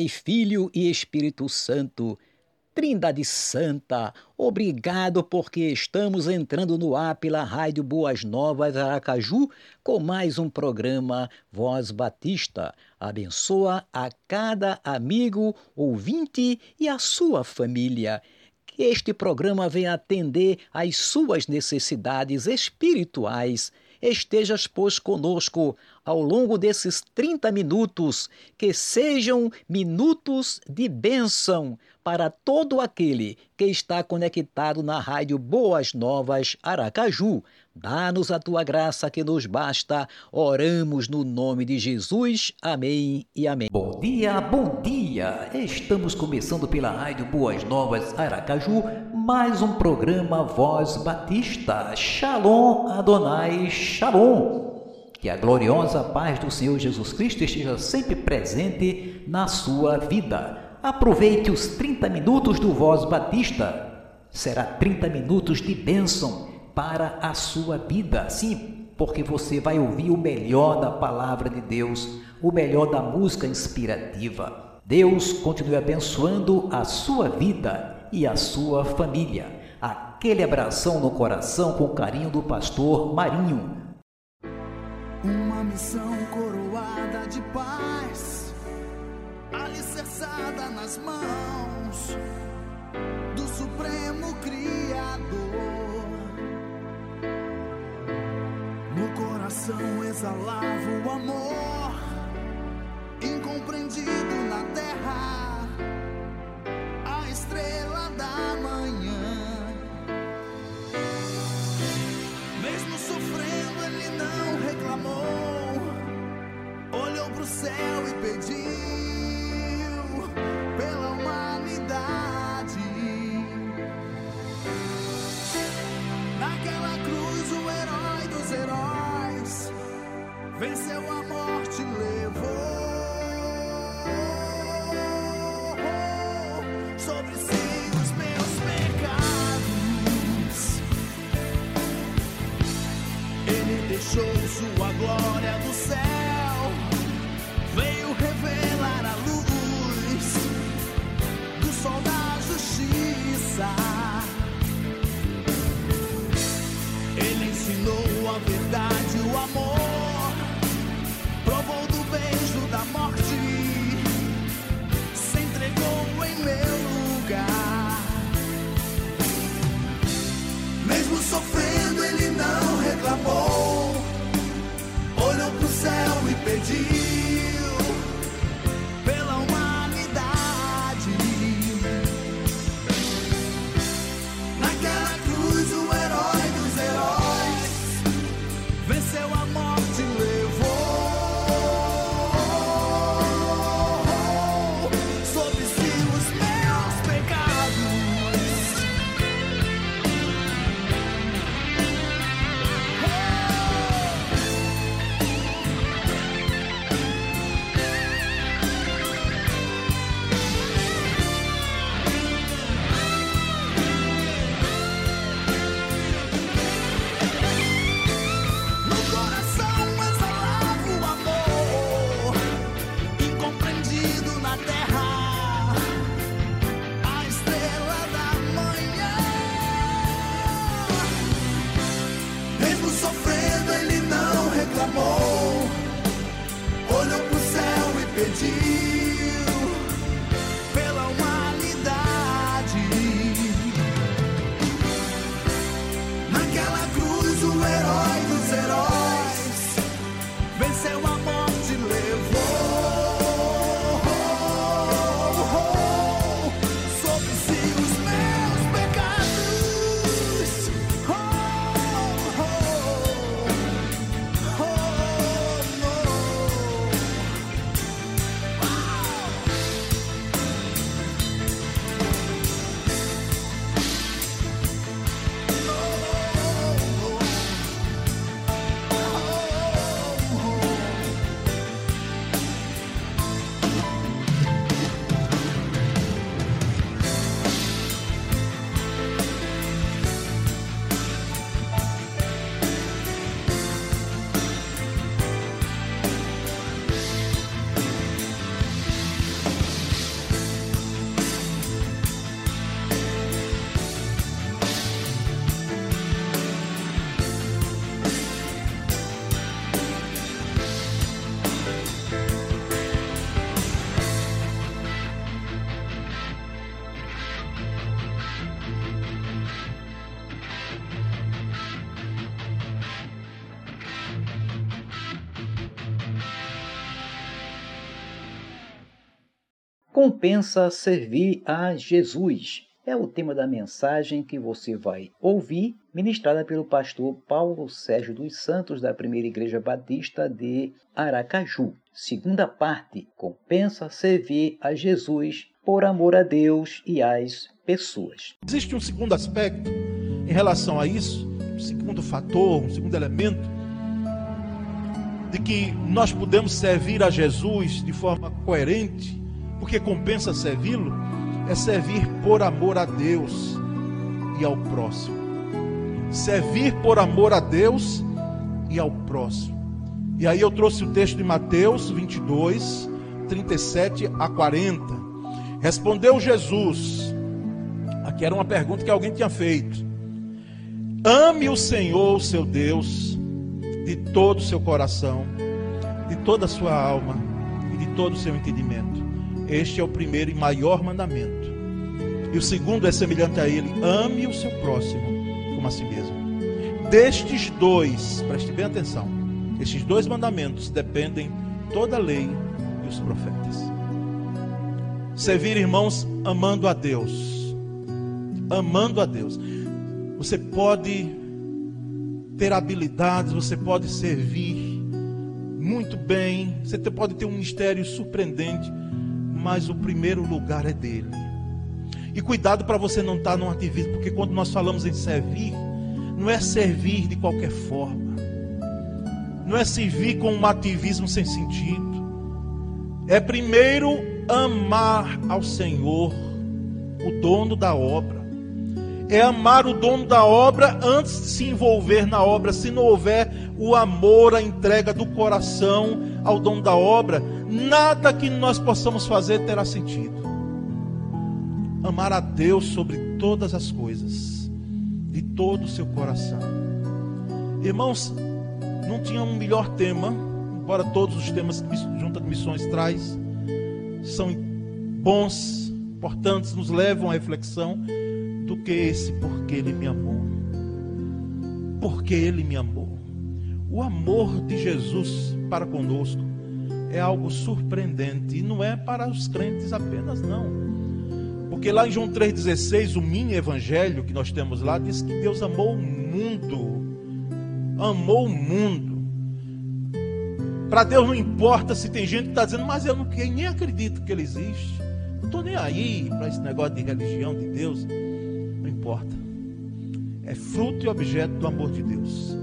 Pai, Filho e Espírito Santo. Trindade Santa, obrigado porque estamos entrando no ar pela Rádio Boas Novas Aracaju com mais um programa Voz Batista. Abençoa a cada amigo, ouvinte e a sua família. Este programa venha atender às suas necessidades espirituais Estejas, pois, conosco ao longo desses 30 minutos, que sejam minutos de bênção para todo aquele que está conectado na rádio Boas Novas Aracaju. Dá-nos a tua graça que nos basta. Oramos no nome de Jesus. Amém e amém. Bom dia, bom dia. Estamos começando pela rádio Boas Novas Aracaju mais um programa Voz Batista. Shalom Adonai, Shalom. Que a gloriosa paz do Senhor Jesus Cristo esteja sempre presente na sua vida. Aproveite os 30 minutos do Voz Batista. Será 30 minutos de bênção para a sua vida. Sim, porque você vai ouvir o melhor da palavra de Deus, o melhor da música inspirativa. Deus continue abençoando a sua vida e a sua família. Aquele abração no coração com carinho do pastor Marinho. Uma missão coroada de paz alicerçada nas mãos do Supremo Criador. Coração exalava o amor, incompreendido na terra, a estrela da manhã. Mesmo sofrendo, ele não reclamou, olhou pro céu e pediu. Venceu a morte, levou sobre si deixou sua glória do céu, veio revelar a luz do sol da justiça. Ele ensinou a verdade, sofrendo, ele não reclamou. Olhou pro céu e pediu Compensa servir a Jesus. É o tema da mensagem que você vai ouvir, ministrada pelo pastor Paulo Sérgio dos Santos, da Primeira Igreja Batista de Aracaju. Segunda parte: Compensa servir a Jesus por amor a Deus e às pessoas. Existe um segundo aspecto em relação a isso, um segundo fator, um segundo elemento, de que nós podemos servir a Jesus de forma coerente, porque compensa servi-lo, é servir por amor a Deus e ao próximo. Servir por amor a Deus e ao próximo. E aí eu trouxe o texto de Mateus 22, 37 a 40. Respondeu Jesus, aqui era uma pergunta que alguém tinha feito. Ame o Senhor, seu Deus, de todo o seu coração, de toda a sua alma e de todo o seu entendimento. Este é o primeiro e maior mandamento. E o segundo é semelhante a ele: ame o seu próximo como a si mesmo. Destes dois, preste bem atenção, estes dois mandamentos dependem toda a lei e os profetas. Servir, irmãos, amando a Deus. Amando a Deus. Você pode ter habilidades, você pode servir muito bem, você pode ter um ministério surpreendente, mas o primeiro lugar é dele. E cuidado para você não estar num ativismo, porque quando nós falamos em servir, não é servir de qualquer forma, não é servir com um ativismo sem sentido, é primeiro amar ao Senhor, o dono da obra é amar o dono da obra antes de se envolver na obra. Se não houver o amor, a entrega do coração ao dono da obra, nada que nós possamos fazer terá sentido. Amar a Deus sobre todas as coisas, de todo o seu coração. Irmãos, não tinha um melhor tema, embora todos os temas que a Junta de Missões traz são bons, importantes, nos levam à reflexão do que esse porque ele me amou. Porque ele me amou. O amor de Jesus para conosco é algo surpreendente e não é para os crentes apenas não. Porque lá em João 3:16, o mini evangelho que nós temos lá diz que Deus amou o mundo. Amou o mundo. Para Deus não importa se tem gente que está dizendo, mas eu não, nem acredito que ele existe. Não estou nem aí para esse negócio de religião de Deus importa. É fruto e objeto do amor de Deus.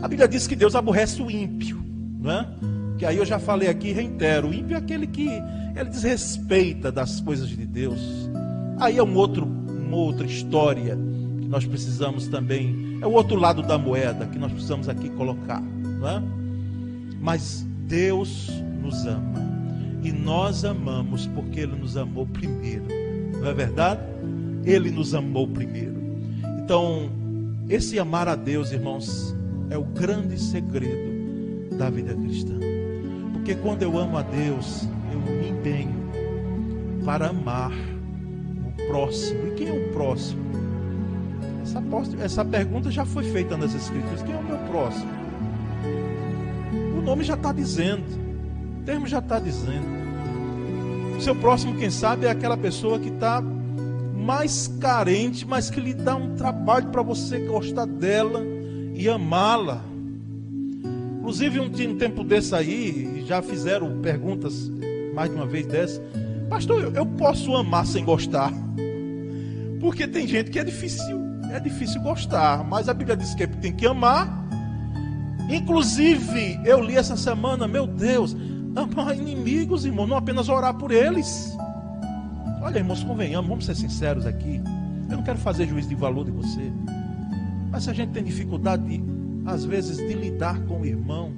A Bíblia diz que Deus aborrece o ímpio, não é? Que aí eu já falei aqui, reitero, o ímpio é aquele que ele desrespeita das coisas de Deus. Aí é um outro, uma outra história que nós precisamos também, é o outro lado da moeda que nós precisamos aqui colocar, não é? Mas Deus nos ama. E nós amamos porque Ele nos amou primeiro. Não é verdade? Ele nos amou primeiro. Então, esse amar a Deus, irmãos, é o grande segredo da vida cristã. Porque quando eu amo a Deus, eu me empenho para amar o próximo. E quem é o próximo? Essa, essa pergunta já foi feita nas Escrituras: quem é o meu próximo? O nome já está dizendo, o termo já está dizendo. O seu próximo, quem sabe, é aquela pessoa que está mais carente, mas que lhe dá um trabalho para você gostar dela e amá-la. Inclusive, um, tempo desse aí, já fizeram perguntas mais de uma vez dessa. Pastor, eu, posso amar sem gostar? Porque tem gente que é difícil, é difícil gostar, mas a Bíblia diz que tem que amar. Inclusive, eu li essa semana, meu Deus, amar inimigos, irmão, não apenas orar por eles. Olha, irmãos, convenhamos, vamos ser sinceros aqui. Eu não quero fazer juízo de valor de você. Mas se a gente tem dificuldade, de, às vezes, de lidar com o irmão,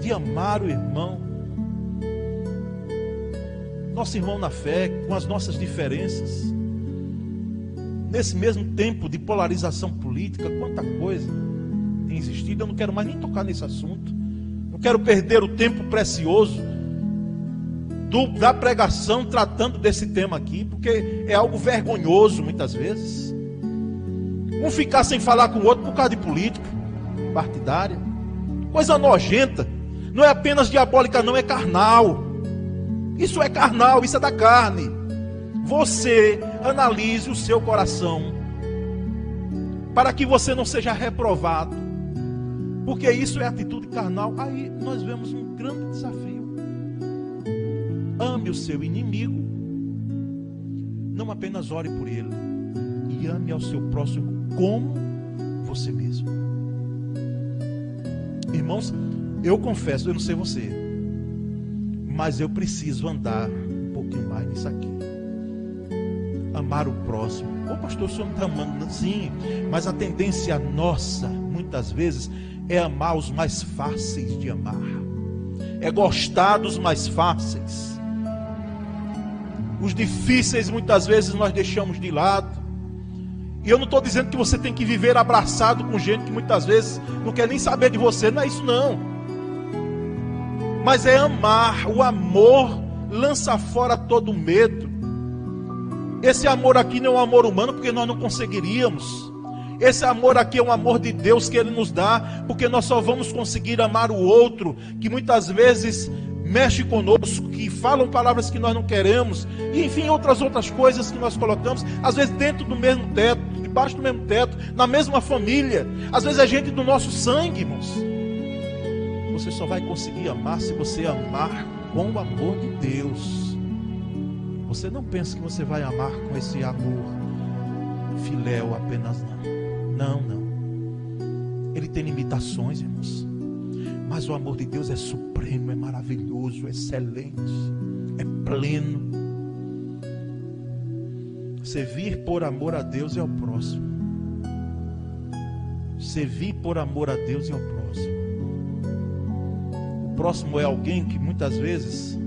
de amar o irmão, nosso irmão na fé, com as nossas diferenças, nesse mesmo tempo de polarização política, quanta coisa tem existido. Eu não quero mais nem tocar nesse assunto. Não quero perder o tempo precioso do, da pregação tratando desse tema aqui, porque é algo vergonhoso muitas vezes. Um ficar sem falar com o outro por causa de política partidária, coisa nojenta. Não é apenas diabólica, não, é carnal. Isso é carnal, isso é da carne. Você analise o seu coração para que você não seja reprovado. Porque isso é atitude carnal. Aí nós vemos um grande desafio. Ame o seu inimigo. Não apenas ore por ele. E ame ao seu próximo como você mesmo. Irmãos, eu confesso, eu não sei você, mas eu preciso andar um pouquinho mais nisso aqui. Amar o próximo. Ô pastor, o senhor não está amando? Sim, mas a tendência nossa, muitas vezes, é amar os mais fáceis de amar, é gostar dos mais fáceis. Os difíceis, muitas vezes, nós deixamos de lado. E eu não estou dizendo que você tem que viver abraçado com gente que muitas vezes não quer nem saber de você, não é isso não. Mas é amar, o amor lança fora todo medo. Esse amor aqui não é um amor humano, porque nós não conseguiríamos. Esse amor aqui é um amor de Deus que Ele nos dá, porque nós só vamos conseguir amar o outro, que muitas vezes mexe conosco, que falam palavras que nós não queremos, e enfim, outras outras coisas que nós colocamos, às vezes dentro do mesmo teto, debaixo do mesmo teto, na mesma família, às vezes é gente do nosso sangue, irmãos. Você só vai conseguir amar se você amar com o amor de Deus. Você não pensa que você vai amar com esse amor filéu apenas não. Não, não. Ele tem limitações, irmãos. Mas o amor de Deus é supremo, é maravilhoso, é excelente, é pleno. Servir por amor a Deus é o próximo. Servir por amor a Deus é o próximo. O próximo é alguém que muitas vezes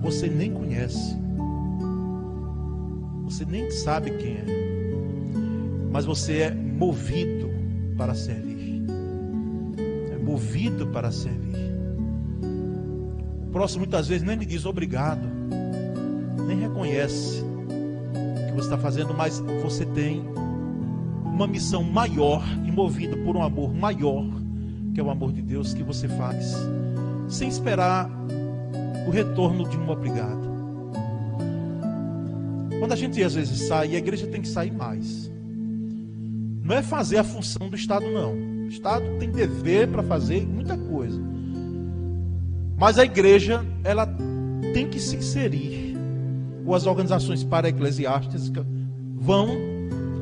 você nem conhece. Você nem sabe quem é. Mas você é movido para servir. É movido para servir. O próximo muitas vezes nem lhe diz obrigado. Nem reconhece que você está fazendo, mas você tem uma missão maior e movido por um amor maior, que é o amor de Deus que você faz, sem esperar o retorno de um obrigado. Quando a gente às vezes sai, a igreja tem que sair mais. Não é fazer a função do Estado, não. O Estado tem dever para fazer muita coisa. Mas a igreja, ela tem que se inserir. Ou as organizações para-eclesiásticas vão,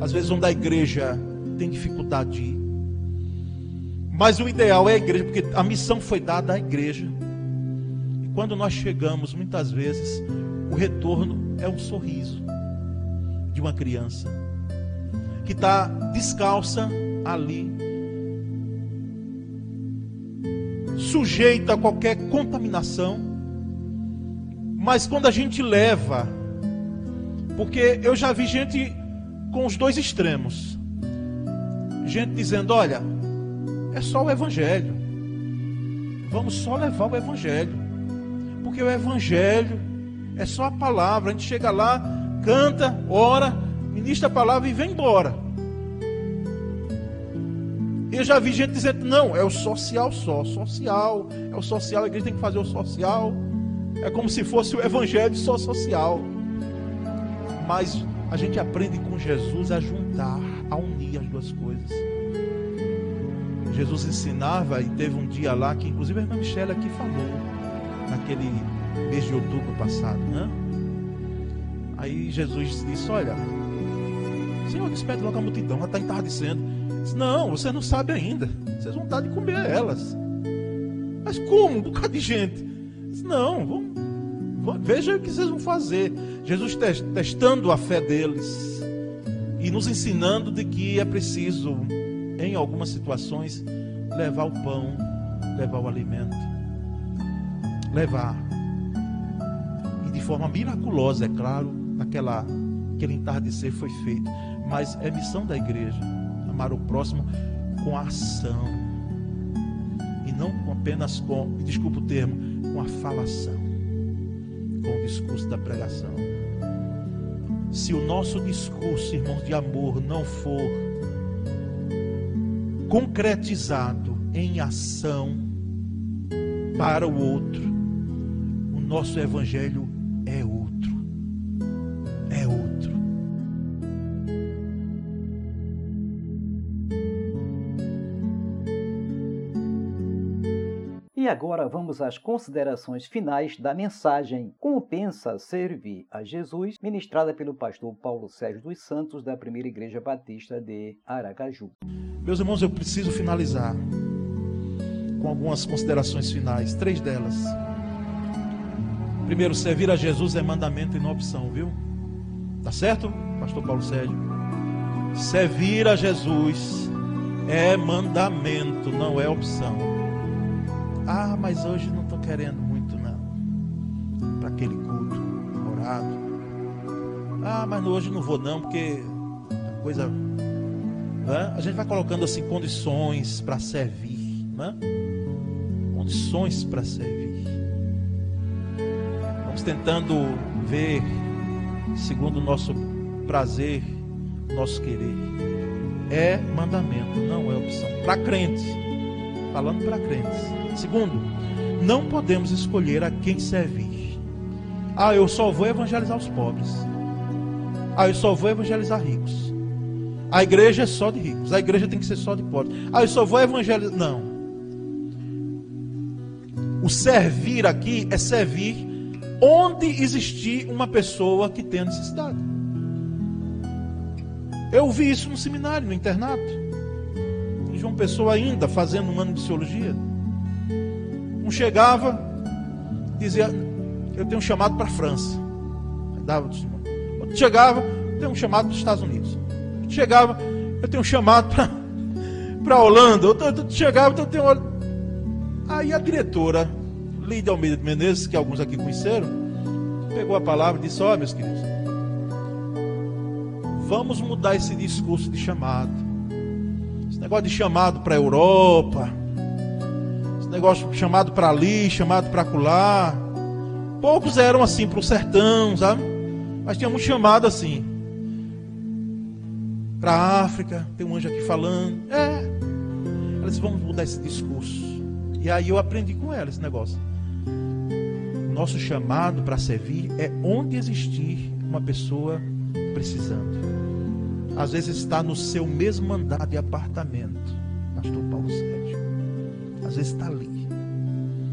às vezes, onde a igreja tem dificuldade de ir. Mas o ideal é a igreja, porque a missão foi dada à igreja. E quando nós chegamos, muitas vezes, o retorno é um sorriso de uma criança que está descalça ali, sujeita a qualquer contaminação. Mas quando a gente leva, porque eu já vi gente com os dois extremos, gente dizendo: olha, é só o Evangelho, vamos só levar o Evangelho, porque o Evangelho é só a palavra, a gente chega lá, canta, ora, ministra a palavra e vem embora. Eu já vi gente dizendo, não, é o social só, social, é o social, a igreja tem que fazer o social. É como se fosse o evangelho só social. Mas a gente aprende com Jesus a juntar, a unir as duas coisas. Jesus ensinava e teve um dia lá que inclusive a irmã Michelle aqui falou, naquele mês de outubro passado, né? Aí Jesus disse, olha, Senhor, despede logo a multidão, ela está entardecendo. Diz, não, você não sabe ainda. Vocês vão dar de comer a elas. Mas como? Um bocado de gente. Diz, não, vamos, veja o que vocês vão fazer. Jesus testando a fé deles e nos ensinando de que é preciso, em algumas situações, levar o pão, levar o alimento. Levar. E de forma miraculosa, é claro, aquela, aquele entardecer foi feito mas é missão da igreja amar o próximo com a ação e não apenas com, desculpa o termo, com a falação, com o discurso da pregação. Se o nosso discurso, irmãos, de amor não for concretizado em ação para o outro, o Nosso evangelho é outro. E agora vamos às considerações finais da mensagem Compensa Servir a Jesus, ministrada pelo pastor Paulo Sérgio dos Santos, da Primeira Igreja Batista de Aracaju. Meus irmãos, eu preciso finalizar com algumas considerações finais, três delas. Primeiro, servir a Jesus é mandamento e não opção, viu? Tá certo, pastor Paulo Sérgio? Servir a Jesus é mandamento, não é opção. Ah, mas hoje não estou querendo muito, não. Para aquele culto orado. Ah, mas hoje não vou, não, porque a coisa. Né? A gente vai colocando assim condições para servir, né? Condições para servir. Vamos tentando ver segundo o nosso prazer, nosso querer. É mandamento, não é opção. Para crentes, falando para crentes. Segundo, não podemos escolher a quem servir. Ah, eu só vou evangelizar os pobres. Ah, eu só vou evangelizar ricos. A igreja é só de ricos. A igreja tem que ser só de pobres. Ah, eu só vou evangelizar. Não. O servir aqui é servir onde existir uma pessoa que tenha necessidade. Eu vi isso no seminário, no internato. João Pessoa ainda fazendo um ano de psicologia. Um chegava, dizia, eu tenho um chamado para a França. Dava Outro chegava, eu tenho um chamado para os Estados Unidos. Outro chegava, eu tenho um chamado para a Holanda. Outro, outro chegava, eu tenho. Aí a diretora, Lídia Almeida de Menezes, que alguns aqui conheceram, pegou a palavra e disse: Ó, oh, meus queridos, vamos mudar esse discurso de chamado. Esse negócio de chamado para a Europa, esse negócio chamado para ali, chamado para acolá. Poucos eram assim para o sertão, sabe? Mas tinha um chamado assim. Para a África, tem um anjo aqui falando. É. Ela disse: vamos mudar esse discurso. E aí eu aprendi com ela esse negócio. Nosso chamado para servir é onde existir uma pessoa precisando. Às vezes está no seu mesmo andar de apartamento, Pastor Paulo Sérgio. Às vezes está ali,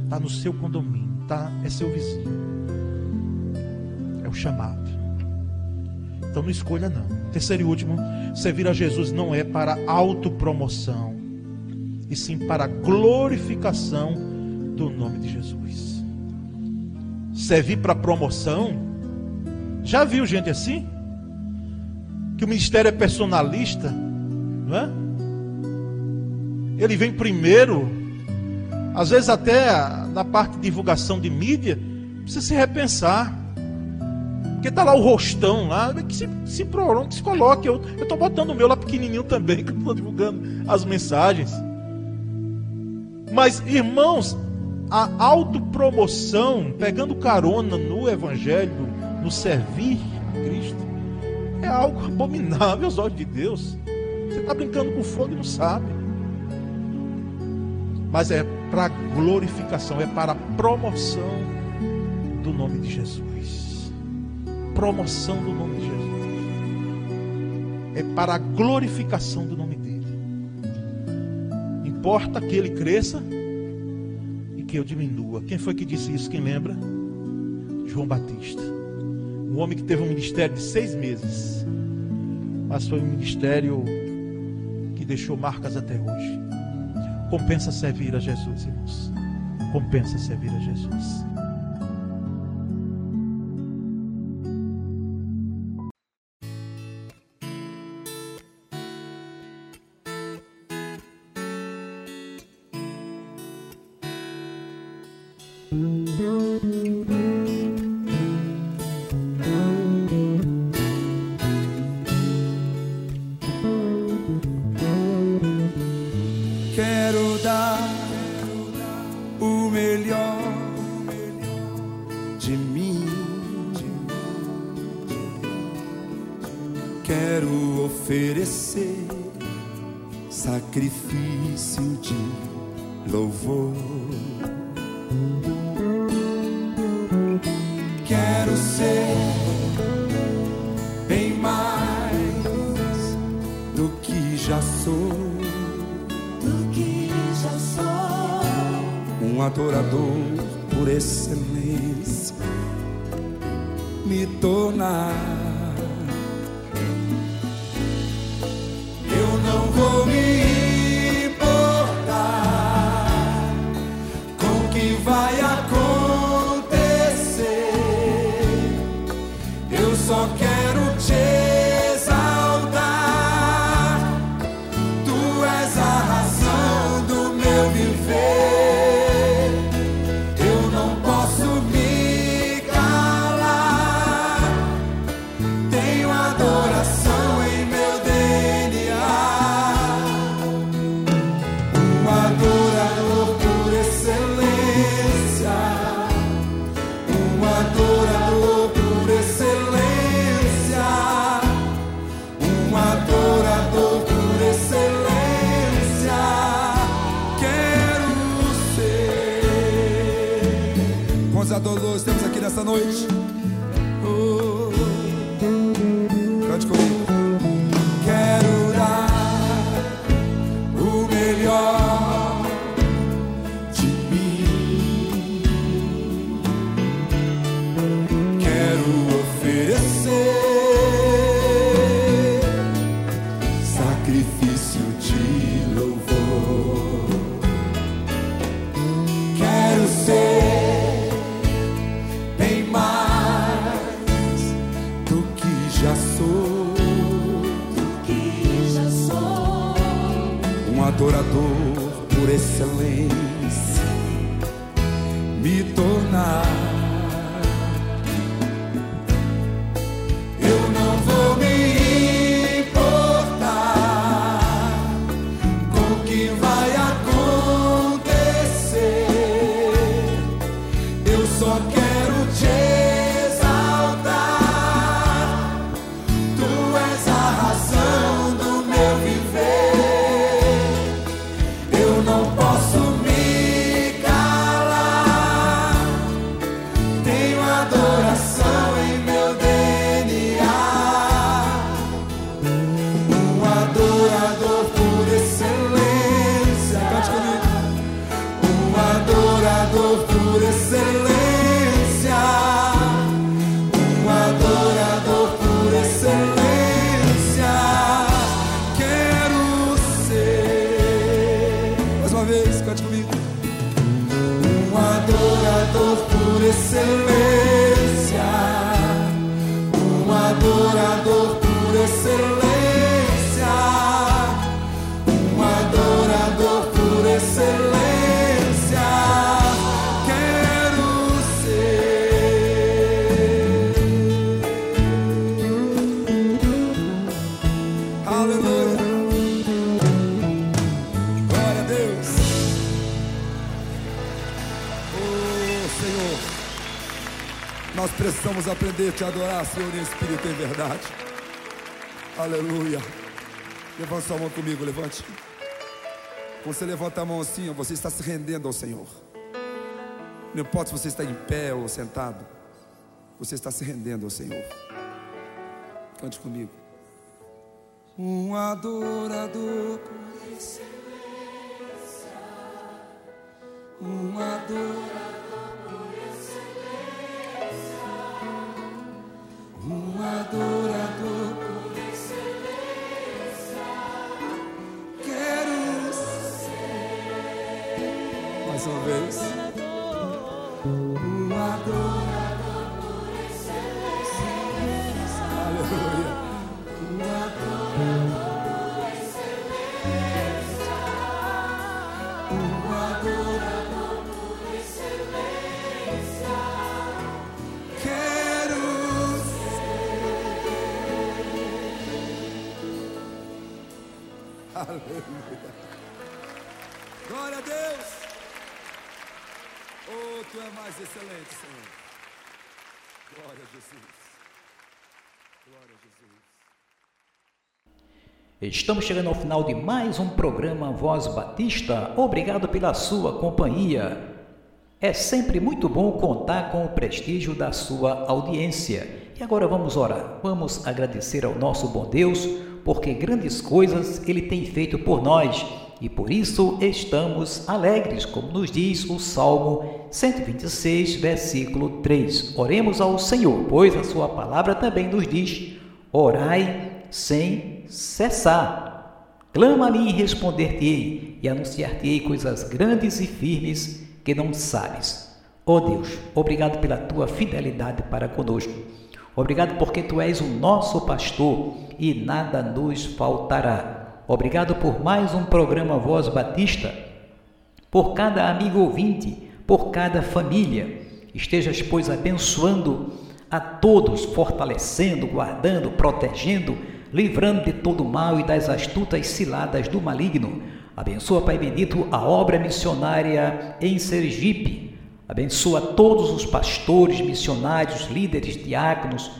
está no seu condomínio, tá, é seu vizinho. É o chamado. Então não escolha não. Terceiro e último, servir a Jesus não é para autopromoção e sim para glorificação do nome de Jesus. Servir para promoção, já viu gente assim? Que o ministério é personalista, não é? Ele vem primeiro, às vezes até na parte de divulgação de mídia, precisa se repensar. Porque está lá o rostão lá, que se, se, que se coloque. Eu estou botando o meu lá pequenininho também, que eu estou divulgando as mensagens. Mas, irmãos, a autopromoção, pegando carona no Evangelho, no servir a Cristo, é algo abominável aos olhos de Deus. Você está brincando com fogo e não sabe. Mas é para glorificação, é para promoção do nome de Jesus. Promoção do nome de Jesus. É para a glorificação do nome dele. Importa que ele cresça e que eu diminua. Quem foi que disse isso? Quem lembra? João Batista. Um homem que teve um ministério de seis meses. Mas foi um ministério que deixou marcas até hoje. Compensa servir a Jesus, irmãos. Compensa servir a Jesus. sacrifício de louvor. Quero ser bem mais do que já sou. Do que já sou. Um adorador por excelência. Noite? Adorador por excelência, me tornar. Cante comigo. Um adorador por excelência. Um adorador por excelência. Precisamos aprender a te adorar, Senhor, em espírito e em verdade. Aleluia. Levante sua mão comigo, levante. Quando você levanta a mão assim, você está se rendendo ao Senhor. Não importa se você está em pé ou sentado, você está se rendendo ao Senhor. Cante comigo. Um adorador por excelência. Um adorador Um é mais excelente, Senhor. Glória a Jesus. Glória a Jesus. Estamos chegando ao final de mais um programa Voz Batista. Obrigado pela sua companhia. É sempre muito bom contar com o prestígio da sua audiência. E agora vamos orar. Vamos agradecer ao nosso bom Deus porque grandes coisas ele tem feito por nós e por isso estamos alegres, como nos diz o Salmo 126, versículo 3. Oremos ao Senhor, pois a sua palavra também nos diz: orai sem cessar. Clama a mim e responder-te-ei, e anunciar-te-ei coisas grandes e firmes que não sabes. Ó oh Deus, obrigado pela tua fidelidade para conosco. Obrigado porque tu és o nosso pastor e nada nos faltará. Obrigado por mais um programa Voz Batista, por cada amigo ouvinte, por cada família. Estejas, pois, abençoando a todos, fortalecendo, guardando, protegendo, livrando de todo mal e das astutas ciladas do maligno. Abençoa, Pai bendito, a obra missionária em Sergipe. Abençoa todos os pastores, missionários, líderes, diáconos,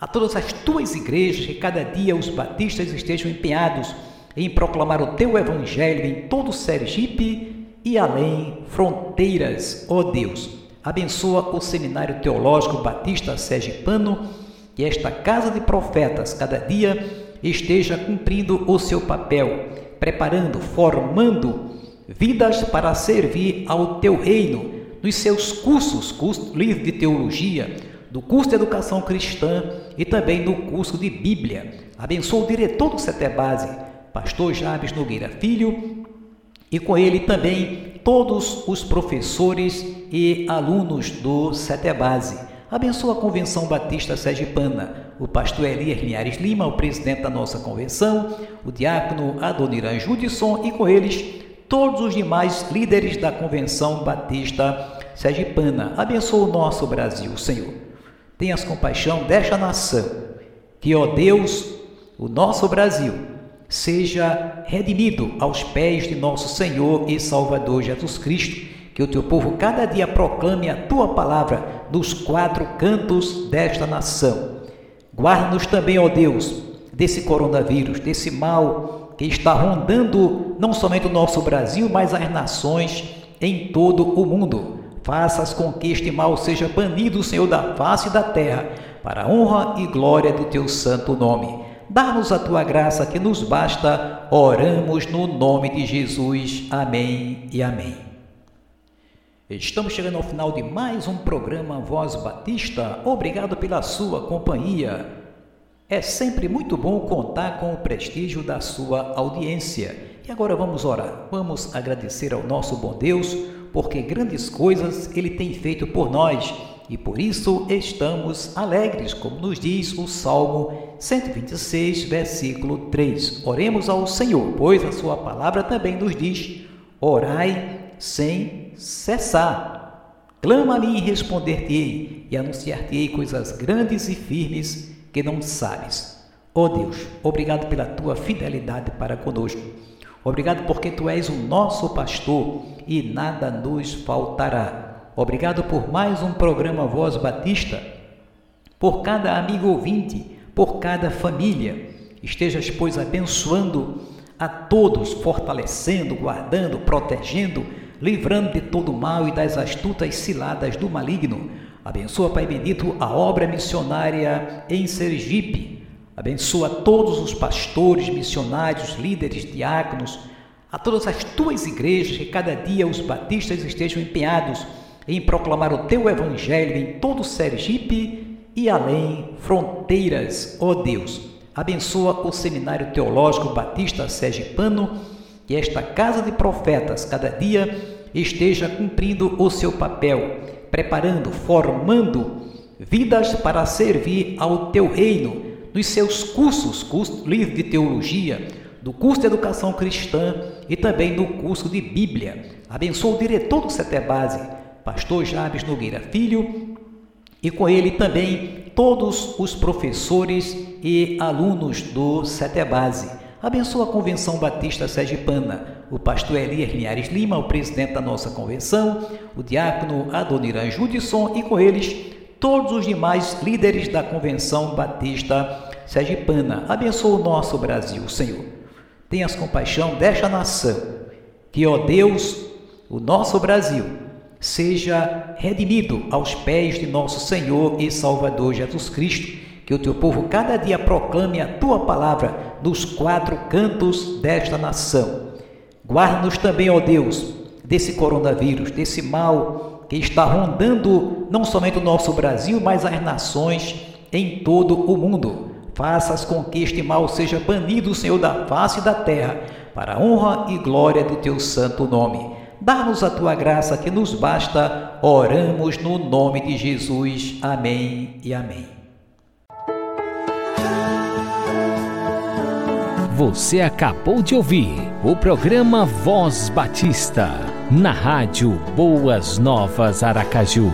a todas as tuas igrejas, que cada dia os batistas estejam empenhados em proclamar o teu evangelho em todo Sergipe e além fronteiras, ó Deus. Abençoa o Seminário Teológico Batista Sergipano e esta casa de profetas cada dia esteja cumprindo o seu papel, preparando, formando vidas para servir ao teu reino nos seus cursos, curso livre de teologia, do curso de educação cristã e também no curso de Bíblia. Abençoa o diretor do Setebase, pastor Jabes Nogueira Filho, e com ele também todos os professores e alunos do Setebase. Abençoa a Convenção Batista Sergipana, o pastor Elias Linhares Lima, o presidente da nossa convenção, o diácono Adoniran Judson e com eles todos os demais líderes da Convenção Batista Sergipana. Abençoa o nosso Brasil, Senhor. Tenhas compaixão desta nação, que, ó Deus, o nosso Brasil, seja redimido aos pés de nosso Senhor e Salvador Jesus Cristo, que o teu povo cada dia proclame a tua palavra nos quatro cantos desta nação. Guarda-nos também, ó Deus, desse coronavírus, desse mal que está rondando não somente o nosso Brasil, mas as nações em todo o mundo. Faças com que este mal seja banido, Senhor, da face da terra, para a honra e glória do teu santo nome. Dá-nos a tua graça que nos basta. Oramos no nome de Jesus. Amém e amém. Estamos chegando ao final de mais um programa Voz Batista. Obrigado pela sua companhia. É sempre muito bom contar com o prestígio da sua audiência. E agora vamos orar. Vamos agradecer ao nosso bom Deus, porque grandes coisas ele tem feito por nós e por isso estamos alegres, como nos diz o Salmo 126, versículo 3. Oremos ao Senhor, pois a sua palavra também nos diz: orai sem cessar. Clama a mim e responder-te-ei, e anunciar-te-ei coisas grandes e firmes que não sabes. Ó oh Deus, obrigado pela tua fidelidade para conosco. Obrigado porque tu és o nosso pastor e nada nos faltará. Obrigado por mais um programa Voz Batista, por cada amigo ouvinte, por cada família. Estejas, pois, abençoando a todos, fortalecendo, guardando, protegendo, livrando de todo mal e das astutas ciladas do maligno. Abençoa, Pai bendito, a obra missionária em Sergipe. Abençoa todos os pastores, missionários, líderes, diáconos, a todas as tuas igrejas, que cada dia os batistas estejam empenhados em proclamar o teu evangelho em todo Sergipe e além fronteiras, ó Deus. Abençoa o Seminário Teológico Batista Sergipano e esta casa de profetas cada dia esteja cumprindo o seu papel, preparando, formando vidas para servir ao teu reino nos seus cursos, curso livre de teologia, do curso de educação cristã e também no curso de Bíblia. Abençoa o diretor do Setebase, pastor Jabes Nogueira Filho, e com ele também todos os professores e alunos do Setebase. Abençoa a Convenção Batista Sergipana, o pastor Elias Linhares Lima, o presidente da nossa convenção, o diácono Adoniran Judson e com eles todos os demais líderes da Convenção Batista Sergipana. Abençoa o nosso Brasil, Senhor. Tenhas compaixão desta nação, que, ó Deus, o nosso Brasil, seja redimido aos pés de nosso Senhor e Salvador Jesus Cristo, que o teu povo cada dia proclame a tua palavra nos quatro cantos desta nação. Guarda-nos também, ó Deus, desse coronavírus, desse mal que está rondando não somente o nosso Brasil, mas as nações em todo o mundo. Faças com que este mal seja banido, Senhor, da face da terra, para a honra e glória do teu santo nome. Dá-nos a tua graça que nos basta. Oramos no nome de Jesus. Amém e amém. Você acabou de ouvir o programa Voz Batista, na rádio Boas Novas Aracaju.